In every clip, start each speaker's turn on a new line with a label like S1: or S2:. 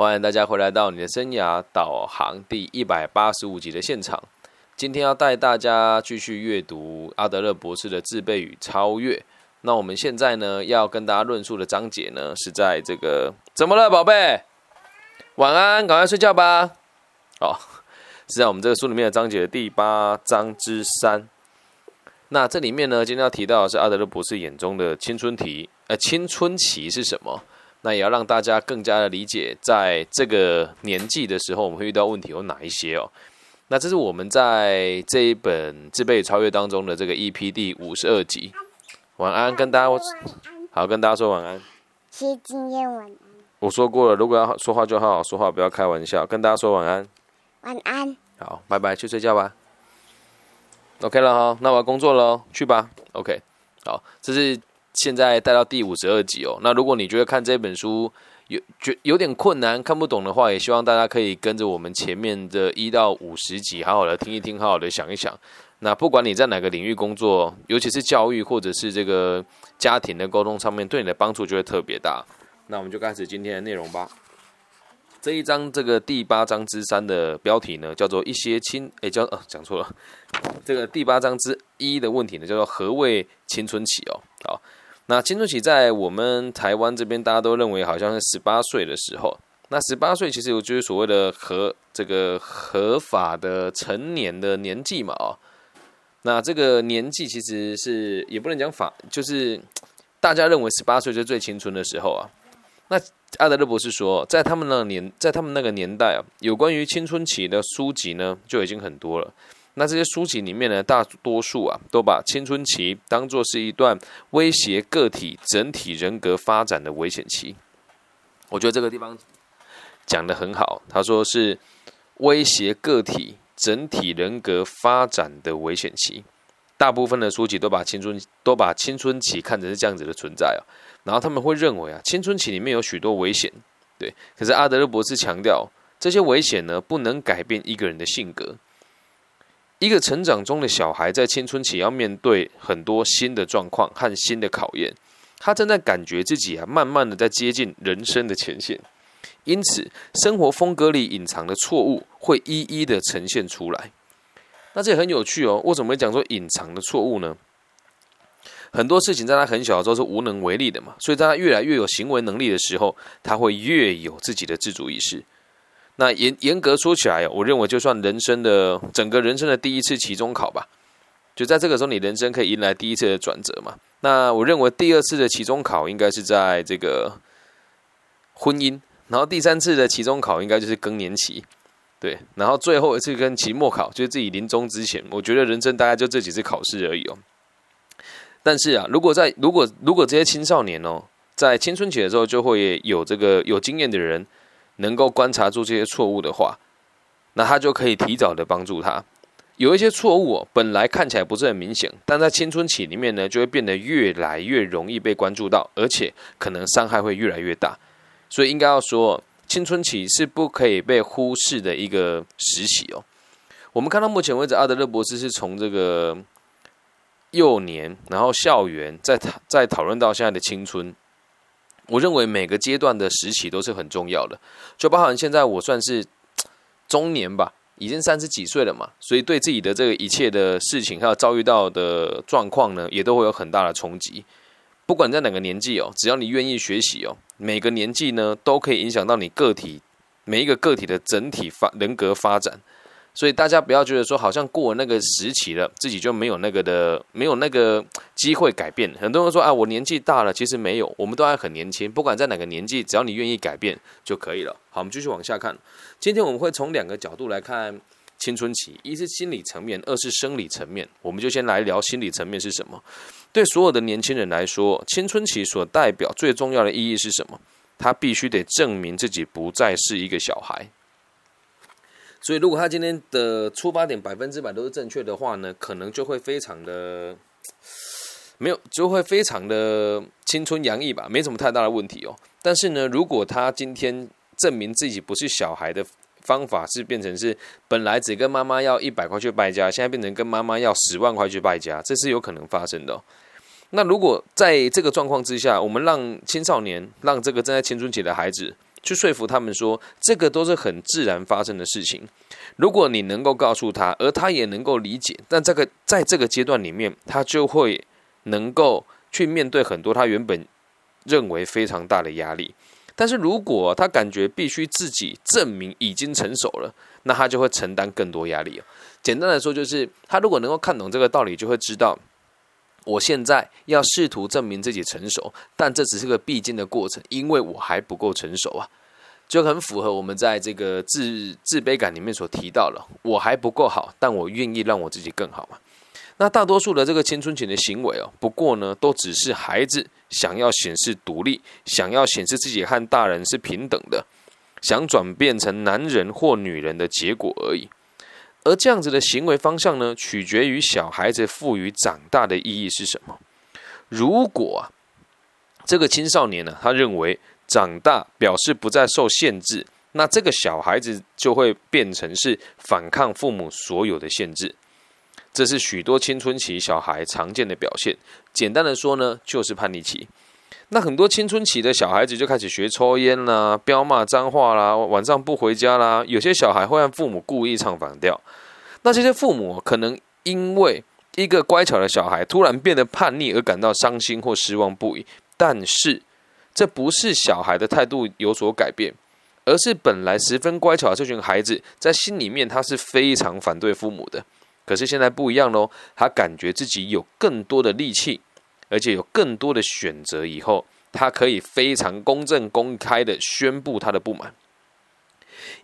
S1: 欢迎大家回来到你的生涯导航第一百八十五集的现场。今天要带大家继续阅读阿德勒博士的自备与超越。那我们现在呢，要跟大家论述的章节呢，是在这个怎么了，宝贝？晚安，赶快睡觉吧。哦，是在我们这个书里面的章节的第八章之三。那这里面呢，今天要提到的是阿德勒博士眼中的青春期，呃，青春期是什么？那也要让大家更加的理解，在这个年纪的时候，我们会遇到问题有哪一些哦。那这是我们在这一本自备超越当中的这个 EP 第五十二集。晚安，跟大家好，跟大家说晚安。
S2: 谢今天晚安。
S1: 我说过了，如果要说话就好好说话，不要开玩笑。跟大家说晚安。
S2: 晚安。
S1: 好，拜拜，去睡觉吧。OK 了哈，那我要工作了，去吧。OK，好，这是现在带到第五十二集哦。那如果你觉得看这本书有觉有点困难、看不懂的话，也希望大家可以跟着我们前面的一到五十集，好好的听一听，好好的想一想。那不管你在哪个领域工作，尤其是教育或者是这个家庭的沟通上面，对你的帮助就会特别大。那我们就开始今天的内容吧。这一章这个第八章之三的标题呢，叫做一些青，诶，叫呃讲错了，这个第八章之一的问题呢，叫做何谓青春期哦。好，那青春期在我们台湾这边，大家都认为好像是十八岁的时候。那十八岁其实我就是所谓的合这个合法的成年的年纪嘛哦。那这个年纪其实是也不能讲法，就是大家认为十八岁是最青春的时候啊。那阿德勒博士说，在他们那年，在他们那个年代啊，有关于青春期的书籍呢，就已经很多了。那这些书籍里面呢，大多数啊，都把青春期当作是一段威胁个体整体人格发展的危险期。我觉得这个地方讲的很好，他说是威胁个体整体人格发展的危险期。大部分的书籍都把青春都把青春期看成是这样子的存在啊。然后他们会认为啊，青春期里面有许多危险，对。可是阿德勒博士强调，这些危险呢，不能改变一个人的性格。一个成长中的小孩在青春期要面对很多新的状况和新的考验，他正在感觉自己啊，慢慢的在接近人生的前线。因此，生活风格里隐藏的错误会一一的呈现出来。那这也很有趣哦。为什么会讲说隐藏的错误呢？很多事情在他很小的时候是无能为力的嘛，所以在他越来越有行为能力的时候，他会越有自己的自主意识。那严严格说起来我认为就算人生的整个人生的第一次期中考吧，就在这个时候，你人生可以迎来第一次的转折嘛。那我认为第二次的期中考应该是在这个婚姻，然后第三次的期中考应该就是更年期，对，然后最后一次跟期末考就是自己临终之前。我觉得人生大概就这几次考试而已哦。但是啊，如果在如果如果这些青少年哦，在青春期的时候就会有这个有经验的人，能够观察出这些错误的话，那他就可以提早的帮助他。有一些错误哦，本来看起来不是很明显，但在青春期里面呢，就会变得越来越容易被关注到，而且可能伤害会越来越大。所以应该要说，青春期是不可以被忽视的一个时期哦。我们看到目前为止，阿德勒博士是从这个。幼年，然后校园，再讨再讨论到现在的青春，我认为每个阶段的时期都是很重要的。就包含现在我算是中年吧，已经三十几岁了嘛，所以对自己的这个一切的事情，还有遭遇到的状况呢，也都会有很大的冲击。不管在哪个年纪哦，只要你愿意学习哦，每个年纪呢都可以影响到你个体每一个个体的整体发人格发展。所以大家不要觉得说好像过了那个时期了，自己就没有那个的，没有那个机会改变。很多人说啊，我年纪大了，其实没有，我们都还很年轻。不管在哪个年纪，只要你愿意改变就可以了。好，我们继续往下看。今天我们会从两个角度来看青春期：一是心理层面，二是生理层面。我们就先来聊心理层面是什么。对所有的年轻人来说，青春期所代表最重要的意义是什么？他必须得证明自己不再是一个小孩。所以，如果他今天的出发点百分之百都是正确的话呢，可能就会非常的没有，就会非常的青春洋溢吧，没什么太大的问题哦。但是呢，如果他今天证明自己不是小孩的方法是变成是本来只跟妈妈要一百块去败家，现在变成跟妈妈要十万块去败家，这是有可能发生的。那如果在这个状况之下，我们让青少年，让这个正在青春期的孩子去说服他们说，这个都是很自然发生的事情。如果你能够告诉他，而他也能够理解，但这个在这个阶段里面，他就会能够去面对很多他原本认为非常大的压力。但是如果他感觉必须自己证明已经成熟了，那他就会承担更多压力简单来说，就是他如果能够看懂这个道理，就会知道。我现在要试图证明自己成熟，但这只是个必经的过程，因为我还不够成熟啊，就很符合我们在这个自自卑感里面所提到了，我还不够好，但我愿意让我自己更好嘛。那大多数的这个青春期的行为哦，不过呢，都只是孩子想要显示独立，想要显示自己和大人是平等的，想转变成男人或女人的结果而已。而这样子的行为方向呢，取决于小孩子赋予长大的意义是什么。如果，这个青少年呢，他认为长大表示不再受限制，那这个小孩子就会变成是反抗父母所有的限制。这是许多青春期小孩常见的表现。简单的说呢，就是叛逆期。那很多青春期的小孩子就开始学抽烟啦、飙骂脏话啦、晚上不回家啦。有些小孩会让父母故意唱反调。那这些父母可能因为一个乖巧的小孩突然变得叛逆而感到伤心或失望不已。但是这不是小孩的态度有所改变，而是本来十分乖巧的这群孩子在心里面他是非常反对父母的。可是现在不一样喽，他感觉自己有更多的力气。而且有更多的选择，以后他可以非常公正、公开的宣布他的不满。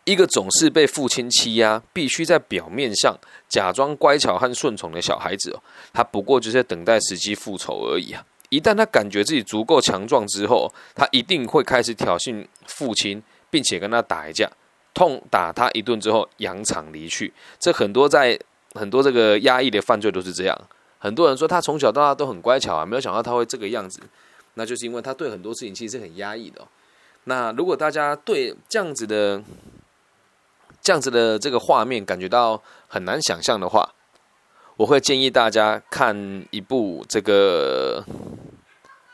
S1: 一个总是被父亲欺压、必须在表面上假装乖巧和顺从的小孩子哦，他不过就是在等待时机复仇而已啊！一旦他感觉自己足够强壮之后，他一定会开始挑衅父亲，并且跟他打一架，痛打他一顿之后扬长离去。这很多在很多这个压抑的犯罪都是这样。很多人说他从小到大都很乖巧啊，没有想到他会这个样子，那就是因为他对很多事情其实是很压抑的。那如果大家对这样子的、这样子的这个画面感觉到很难想象的话，我会建议大家看一部这个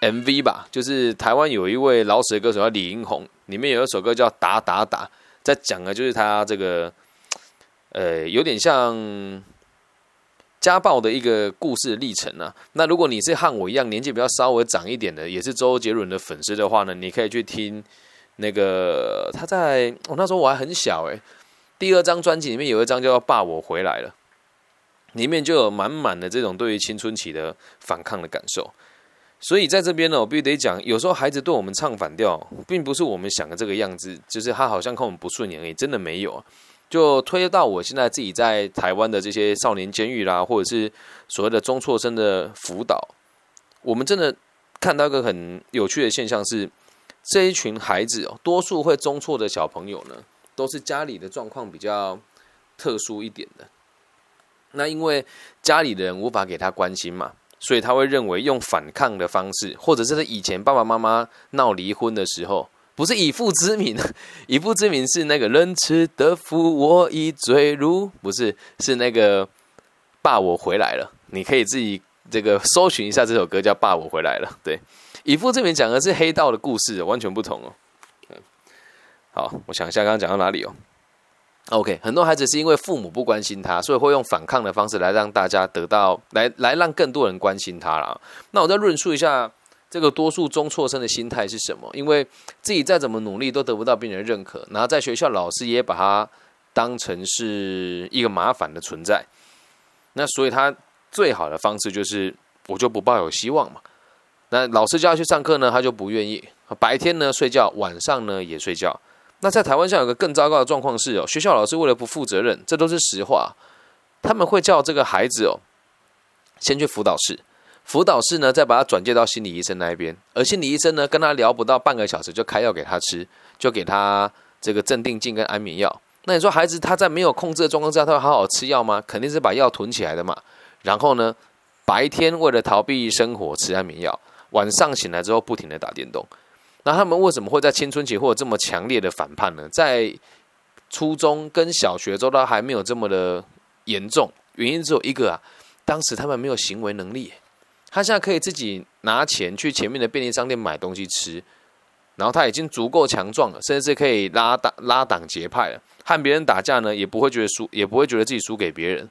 S1: MV 吧，就是台湾有一位老死的歌手叫李英宏，里面有一首歌叫《打打打》，在讲的就是他这个，呃，有点像。家暴的一个故事历程啊，那如果你是和我一样年纪比较稍微长一点的，也是周杰伦的粉丝的话呢，你可以去听那个他在我那时候我还很小诶，第二张专辑里面有一张叫《爸我回来了》，里面就有满满的这种对于青春期的反抗的感受。所以在这边呢，我必须得讲，有时候孩子对我们唱反调，并不是我们想的这个样子，就是他好像看我们不顺眼而已，真的没有啊。就推到我现在自己在台湾的这些少年监狱啦，或者是所谓的中辍生的辅导，我们真的看到一个很有趣的现象是，这一群孩子哦，多数会中辍的小朋友呢，都是家里的状况比较特殊一点的。那因为家里的人无法给他关心嘛，所以他会认为用反抗的方式，或者是以前爸爸妈妈闹离婚的时候。不是以父之名，以父之名是那个仁慈的父，我已坠入。不是，是那个爸，我回来了。你可以自己这个搜寻一下这首歌，叫《爸，我回来了》。对，以父之名讲的是黑道的故事，完全不同哦。好，我想一下，刚刚讲到哪里哦？OK，很多孩子是因为父母不关心他，所以会用反抗的方式来让大家得到，来来让更多人关心他了。那我再论述一下。这个多数中辍生的心态是什么？因为自己再怎么努力都得不到别人的认可，然后在学校老师也把他当成是一个麻烦的存在。那所以他最好的方式就是我就不抱有希望嘛。那老师叫他去上课呢，他就不愿意。白天呢睡觉，晚上呢也睡觉。那在台湾上有个更糟糕的状况是哦，学校老师为了不负责任，这都是实话，他们会叫这个孩子哦先去辅导室。辅导室呢，再把他转介到心理医生那一边，而心理医生呢，跟他聊不到半个小时就开药给他吃，就给他这个镇定剂跟安眠药。那你说孩子他在没有控制的状况下，他会好好吃药吗？肯定是把药囤起来的嘛。然后呢，白天为了逃避生活吃安眠药，晚上醒来之后不停的打电动。那他们为什么会在青春期或者这么强烈的反叛呢？在初中跟小学周都还没有这么的严重，原因只有一个啊，当时他们没有行为能力。他现在可以自己拿钱去前面的便利商店买东西吃，然后他已经足够强壮了，甚至可以拉党拉党结派了，和别人打架呢，也不会觉得输，也不会觉得自己输给别人。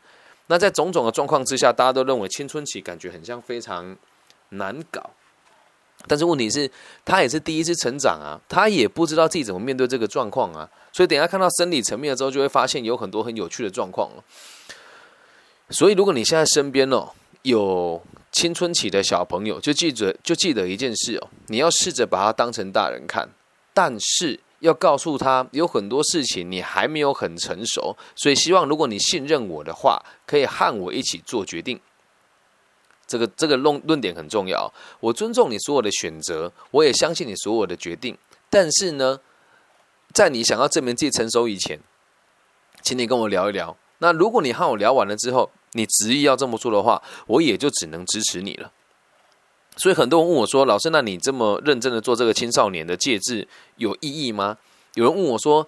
S1: 那在种种的状况之下，大家都认为青春期感觉很像非常难搞。但是问题是，他也是第一次成长啊，他也不知道自己怎么面对这个状况啊。所以等下看到生理层面的时候，就会发现有很多很有趣的状况了。所以如果你现在身边哦有青春期的小朋友，就记着就记得一件事哦，你要试着把他当成大人看，但是要告诉他有很多事情你还没有很成熟，所以希望如果你信任我的话，可以和我一起做决定。这个这个论论点很重要，我尊重你所有的选择，我也相信你所有的决定。但是呢，在你想要证明自己成熟以前，请你跟我聊一聊。那如果你和我聊完了之后，你执意要这么做的话，我也就只能支持你了。所以很多人问我说：“老师，那你这么认真的做这个青少年的戒治有意义吗？”有人问我说：“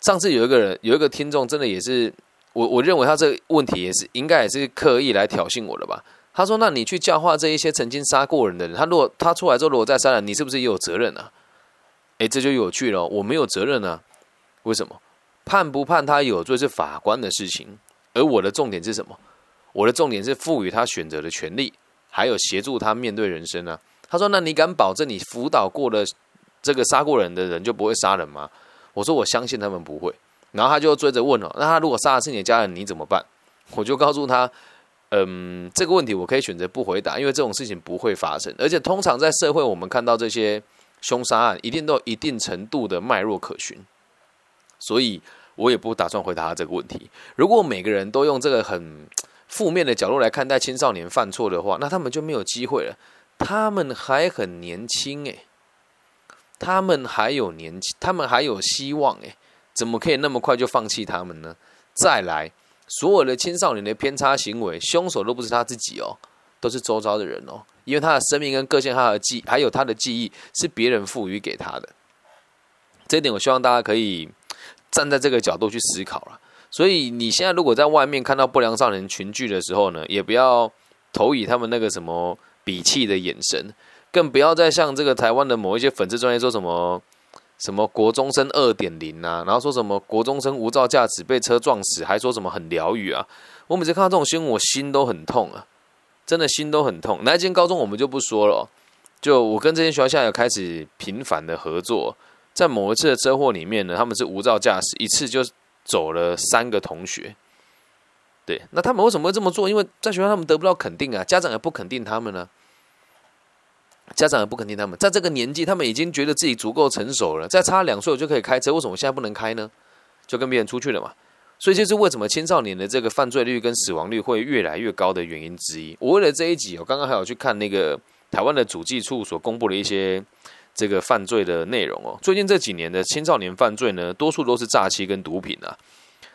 S1: 上次有一个人有一个听众，真的也是我我认为他这个问题也是应该也是刻意来挑衅我的吧。”他说：“那你去教化这一些曾经杀过人的人，他如果他出来之后如果再杀人，你是不是也有责任啊？”哎，这就有趣了。我没有责任啊，为什么？判不判他有罪是法官的事情，而我的重点是什么？我的重点是赋予他选择的权利，还有协助他面对人生啊。他说：“那你敢保证你辅导过的这个杀过人的人就不会杀人吗？”我说：“我相信他们不会。”然后他就追着问了：“那他如果杀的是你的家人，你怎么办？”我就告诉他。嗯，这个问题我可以选择不回答，因为这种事情不会发生。而且通常在社会，我们看到这些凶杀案，一定都有一定程度的脉络可循，所以我也不打算回答他这个问题。如果每个人都用这个很负面的角度来看待青少年犯错的话，那他们就没有机会了。他们还很年轻，诶，他们还有年轻，他们还有希望，诶，怎么可以那么快就放弃他们呢？再来。所有的青少年的偏差行为，凶手都不是他自己哦，都是周遭的人哦，因为他的生命跟个性，他的记还有他的记忆是别人赋予给他的。这一点，我希望大家可以站在这个角度去思考了。所以，你现在如果在外面看到不良少年群聚的时候呢，也不要投以他们那个什么鄙弃的眼神，更不要再像这个台湾的某一些粉丝专业说什么。什么国中生二点零啊，然后说什么国中生无照驾驶被车撞死，还说什么很疗愈啊！我每次看到这种新闻，我心都很痛啊，真的心都很痛。那间高中我们就不说了，就我跟这间学校现在有开始频繁的合作，在某一次的车祸里面呢，他们是无照驾驶，一次就走了三个同学。对，那他们为什么会这么做？因为在学校他们得不到肯定啊，家长也不肯定他们呢。家长也不肯定他们，在这个年纪，他们已经觉得自己足够成熟了，再差两岁我就可以开车，为什么现在不能开呢？就跟别人出去了嘛。所以，就是为什么青少年的这个犯罪率跟死亡率会越来越高的原因之一。我为了这一集，我刚刚还有去看那个台湾的主计处所公布的一些这个犯罪的内容哦。最近这几年的青少年犯罪呢，多数都是诈欺跟毒品啊。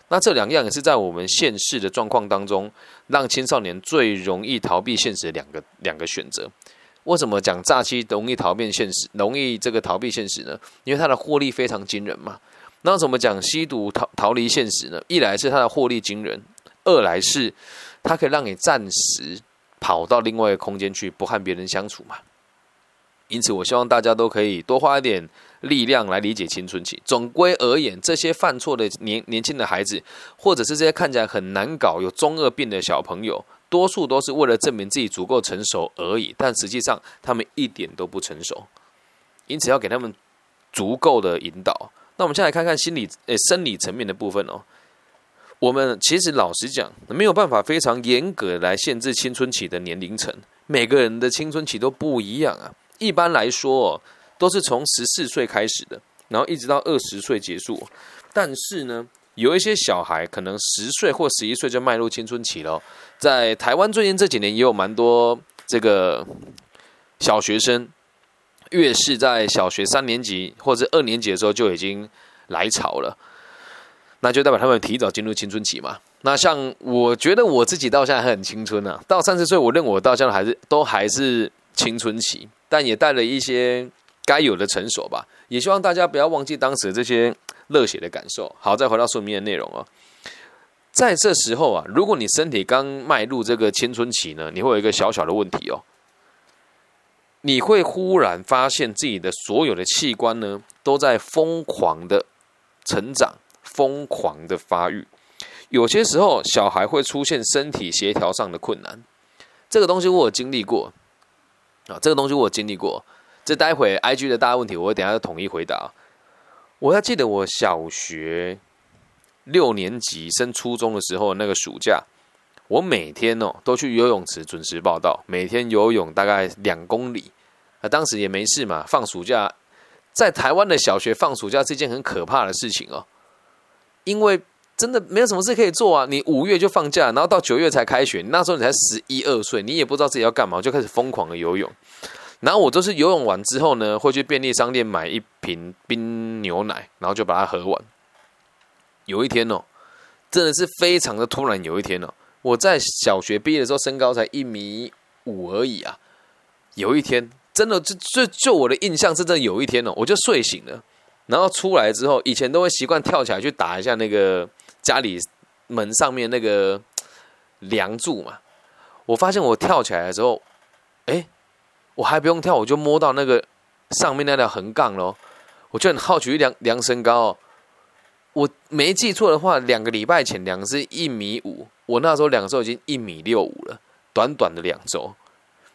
S1: 那这两样也是在我们现世的状况当中，让青少年最容易逃避现实的两个两个选择。为什么讲诈欺容易逃避现实，容易这个逃避现实呢？因为它的获利非常惊人嘛。那怎么讲吸毒逃逃离现实呢？一来是它的获利惊人，二来是它可以让你暂时跑到另外一个空间去，不和别人相处嘛。因此，我希望大家都可以多花一点力量来理解青春期。总归而言，这些犯错的年年轻的孩子，或者是这些看起来很难搞、有中二病的小朋友。多数都是为了证明自己足够成熟而已，但实际上他们一点都不成熟，因此要给他们足够的引导。那我们先来看看心理诶生理层面的部分哦。我们其实老实讲，没有办法非常严格来限制青春期的年龄层，每个人的青春期都不一样啊。一般来说哦，都是从十四岁开始的，然后一直到二十岁结束。但是呢，有一些小孩可能十岁或十一岁就迈入青春期了。在台湾最近这几年也有蛮多这个小学生，越是在小学三年级或者二年级的时候就已经来潮了，那就代表他们提早进入青春期嘛。那像我觉得我自己到现在还很青春呢，到三十岁，我认为我到现在还是都还是青春期，但也带了一些该有的成熟吧。也希望大家不要忘记当时这些热血的感受。好，再回到书面的内容哦。在这时候啊，如果你身体刚迈入这个青春期呢，你会有一个小小的问题哦。你会忽然发现自己的所有的器官呢，都在疯狂的成长、疯狂的发育。有些时候，小孩会出现身体协调上的困难。这个东西我有经历过啊，这个东西我经历过。这待会 I G 的大问题，我等下统一回答。我还记得我小学六年级升初中的时候，那个暑假，我每天哦都去游泳池准时报道，每天游泳大概两公里。啊，当时也没事嘛，放暑假，在台湾的小学放暑假是一件很可怕的事情哦，因为。真的没有什么事可以做啊！你五月就放假，然后到九月才开学，那时候你才十一二岁，你也不知道自己要干嘛，就开始疯狂的游泳。然后我都是游泳完之后呢，会去便利商店买一瓶冰牛奶，然后就把它喝完。有一天哦，真的是非常的突然。有一天哦，我在小学毕业的时候，身高才一米五而已啊。有一天，真的就就就我的印象，真正有一天哦，我就睡醒了，然后出来之后，以前都会习惯跳起来去打一下那个。家里门上面那个 梁柱嘛，我发现我跳起来的时候，哎，我还不用跳，我就摸到那个上面那条横杠喽。我就很好奇量量身高，哦，我没记错的话，两个礼拜前量是一米五，我那时候两周已经一米六五了，短短的两周。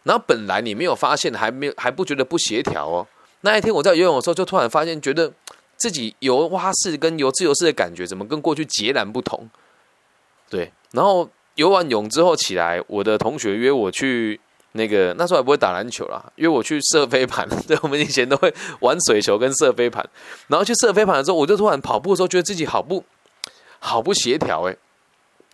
S1: 然后本来你没有发现，还没有还不觉得不协调哦。那一天我在游泳的时候，就突然发现觉得。自己游蛙式跟游自由式的感觉，怎么跟过去截然不同？对，然后游完泳之后起来，我的同学约我去那个那时候还不会打篮球啦，约我去射飞盘。对，我们以前都会玩水球跟射飞盘。然后去射飞盘的时候，我就突然跑步的时候，觉得自己好不好不协调哎，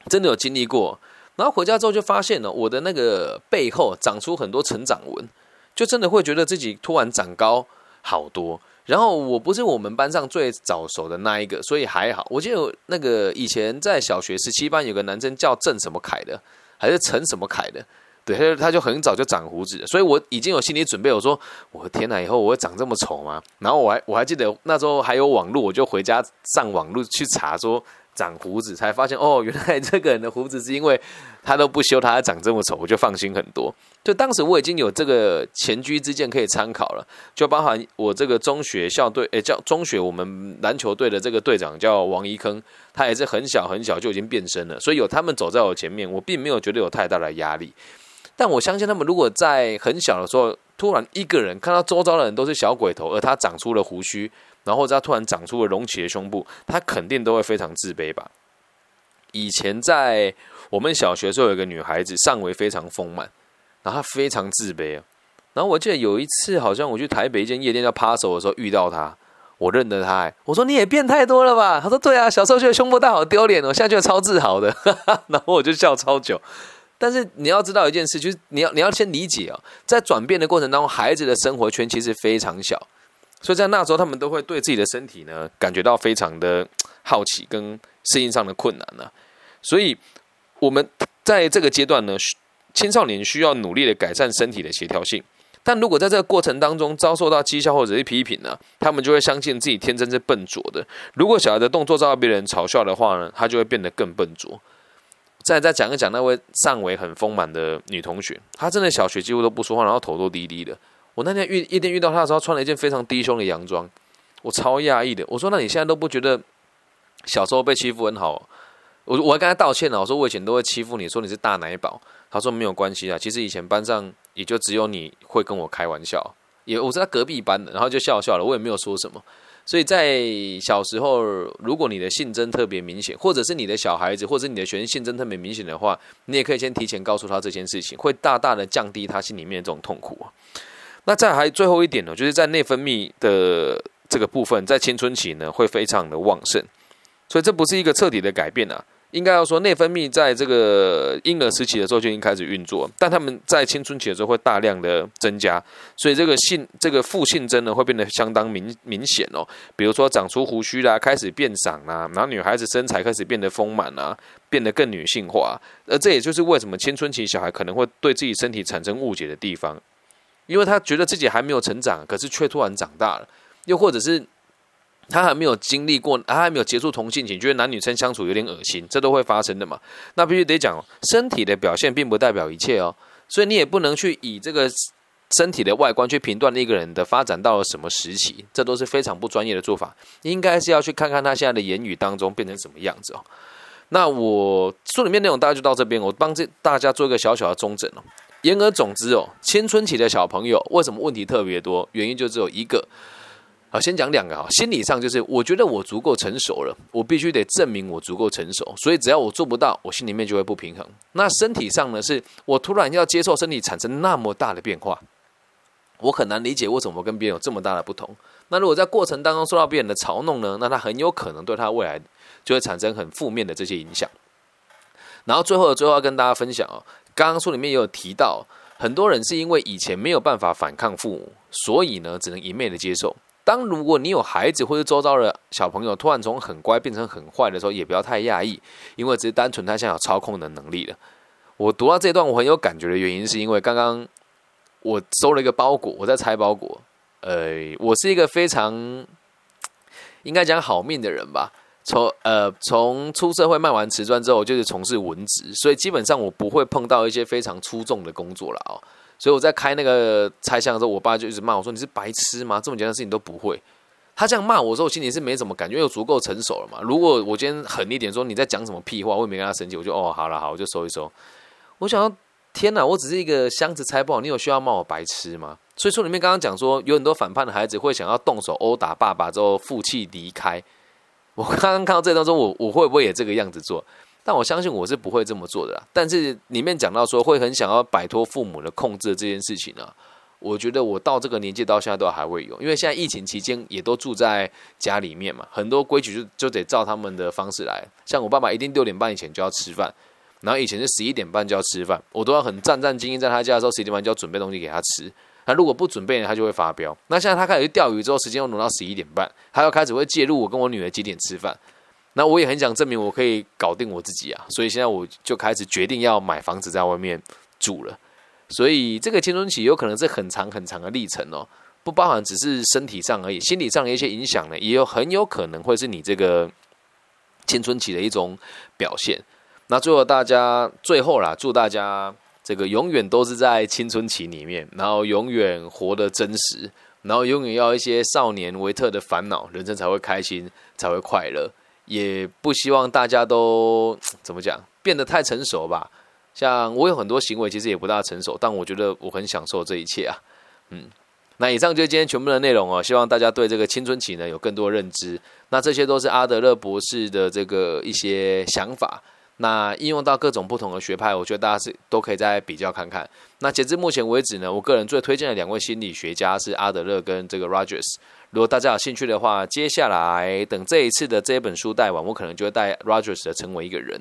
S1: 真的有经历过。然后回家之后就发现了我的那个背后长出很多成长纹，就真的会觉得自己突然长高好多。然后我不是我们班上最早熟的那一个，所以还好。我记得那个以前在小学十七班有个男生叫郑什么凯的，还是陈什么凯的，对，他就他就很早就长胡子，所以我已经有心理准备。我说我的天哪，以后我会长这么丑吗？然后我还我还记得那时候还有网络，我就回家上网络去查说。长胡子才发现哦，原来这个人的胡子是因为他都不修，他长这么丑，我就放心很多。就当时我已经有这个前居之鉴可以参考了，就包含我这个中学校队，诶，叫中学我们篮球队的这个队长叫王一坑，他也是很小很小就已经变身了，所以有他们走在我前面，我并没有觉得有太大的压力。但我相信他们如果在很小的时候，突然一个人看到周遭的人都是小鬼头，而他长出了胡须。然后他突然长出了隆起的胸部，他肯定都会非常自卑吧。以前在我们小学时候，有一个女孩子上围非常丰满，然后她非常自卑啊。然后我记得有一次，好像我去台北一间夜店叫趴手的时候遇到她，我认得她，我说你也变太多了吧？她说对啊，小时候觉得胸部大好丢脸哦，现在觉得超自豪的。然后我就笑超久。但是你要知道一件事，就是你要你要先理解啊，在转变的过程当中，孩子的生活圈其实非常小。所以在那时候，他们都会对自己的身体呢感觉到非常的好奇跟适应上的困难呢。所以我们在这个阶段呢，青少年需要努力的改善身体的协调性。但如果在这个过程当中遭受到讥笑或者是批评呢，他们就会相信自己天真是笨拙的。如果小孩的动作遭到别人嘲笑的话呢，他就会变得更笨拙。再再讲一讲那位上围很丰满的女同学，她真的小学几乎都不说话，然后头都低低的。我那天遇夜店遇到她的时候，穿了一件非常低胸的洋装，我超讶异的。我说：“那你现在都不觉得小时候被欺负很好？”我我还跟她道歉了，我说：“我以前都会欺负你，说你是大奶宝。”她说：“没有关系啊，其实以前班上也就只有你会跟我开玩笑，也我是他隔壁班的，然后就笑笑了，我也没有说什么。所以在小时候，如果你的性征特别明显，或者是你的小孩子，或者是你的学生性征特别明显的话，你也可以先提前告诉他这件事情，会大大的降低他心里面这种痛苦啊。”那再还最后一点呢，就是在内分泌的这个部分，在青春期呢会非常的旺盛，所以这不是一个彻底的改变啊。应该要说内分泌在这个婴儿时期的时候就已经开始运作，但他们在青春期的时候会大量的增加，所以这个性这个负性征呢会变得相当明明显哦。比如说长出胡须啦，开始变长啦，然后女孩子身材开始变得丰满啦，变得更女性化，而这也就是为什么青春期小孩可能会对自己身体产生误解的地方。因为他觉得自己还没有成长，可是却突然长大了；又或者是他还没有经历过，他还没有接触同性情，觉得男女生相处有点恶心，这都会发生的嘛。那必须得讲，身体的表现并不代表一切哦，所以你也不能去以这个身体的外观去评断一个人的发展到了什么时期，这都是非常不专业的做法。应该是要去看看他现在的言语当中变成什么样子哦。那我书里面内容大概就到这边，我帮这大家做一个小小的中整哦。言而总之哦，青春期的小朋友为什么问题特别多？原因就只有一个。好，先讲两个哈。心理上就是，我觉得我足够成熟了，我必须得证明我足够成熟，所以只要我做不到，我心里面就会不平衡。那身体上呢，是我突然要接受身体产生那么大的变化，我很难理解为什么跟别人有这么大的不同。那如果在过程当中受到别人的嘲弄呢，那他很有可能对他未来就会产生很负面的这些影响。然后最后的最后要跟大家分享哦，刚刚书里面也有提到，很多人是因为以前没有办法反抗父母，所以呢只能一昧的接受。当如果你有孩子或者周遭的小朋友突然从很乖变成很坏的时候，也不要太讶异，因为只是单纯他现在有操控的能力了。我读到这段我很有感觉的原因，是因为刚刚我收了一个包裹，我在拆包裹。呃，我是一个非常应该讲好命的人吧。从呃从出社会卖完瓷砖之后，就是从事文职，所以基本上我不会碰到一些非常出众的工作了哦。所以我在开那个拆箱的时候，我爸就一直骂我说：“你是白痴吗？这么简单的事情都不会。”他这样骂我，说我心里是没什么感觉，因为足够成熟了嘛。如果我今天狠一点说你在讲什么屁话，我也没跟他生气，我就哦好了好，我就收一收。我想要天哪，我只是一个箱子拆不好，你有需要骂我白痴吗？所以说里面刚刚讲说，有很多反叛的孩子会想要动手殴打爸爸之后负气离开。我刚刚看到这段说，我我会不会也这个样子做？但我相信我是不会这么做的啦。但是里面讲到说会很想要摆脱父母的控制这件事情呢，我觉得我到这个年纪到现在都还会有，因为现在疫情期间也都住在家里面嘛，很多规矩就就得照他们的方式来。像我爸爸一定六点半以前就要吃饭，然后以前是十一点半就要吃饭，我都要很战战兢兢在他家的时候十一点半就要准备东西给他吃。那如果不准备呢，他就会发飙。那现在他开始去钓鱼之后，时间又挪到十一点半，他要开始会介入我跟我女儿几点吃饭。那我也很想证明我可以搞定我自己啊，所以现在我就开始决定要买房子在外面住了。所以这个青春期有可能是很长很长的历程哦，不包含只是身体上而已，心理上的一些影响呢，也有很有可能会是你这个青春期的一种表现。那最后大家最后啦，祝大家这个永远都是在青春期里面，然后永远活得真实，然后永远要一些少年维特的烦恼，人生才会开心，才会快乐。也不希望大家都 怎么讲变得太成熟吧。像我有很多行为其实也不大成熟，但我觉得我很享受这一切啊。嗯，那以上就是今天全部的内容哦。希望大家对这个青春期呢有更多认知。那这些都是阿德勒博士的这个一些想法。那应用到各种不同的学派，我觉得大家是都可以再比较看看。那截至目前为止呢，我个人最推荐的两位心理学家是阿德勒跟这个 Rogers。如果大家有兴趣的话，接下来等这一次的这一本书带完，我可能就会带 Rogers 的成为一个人。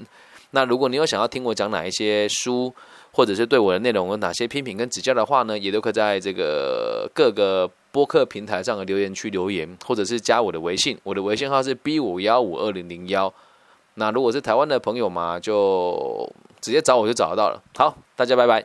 S1: 那如果你有想要听我讲哪一些书，或者是对我的内容有哪些批评跟指教的话呢，也都可以在这个各个播客平台上的留言区留言，或者是加我的微信，我的微信号是 B 五幺五二零零幺。那如果是台湾的朋友嘛，就直接找我就找得到了。好，大家拜拜。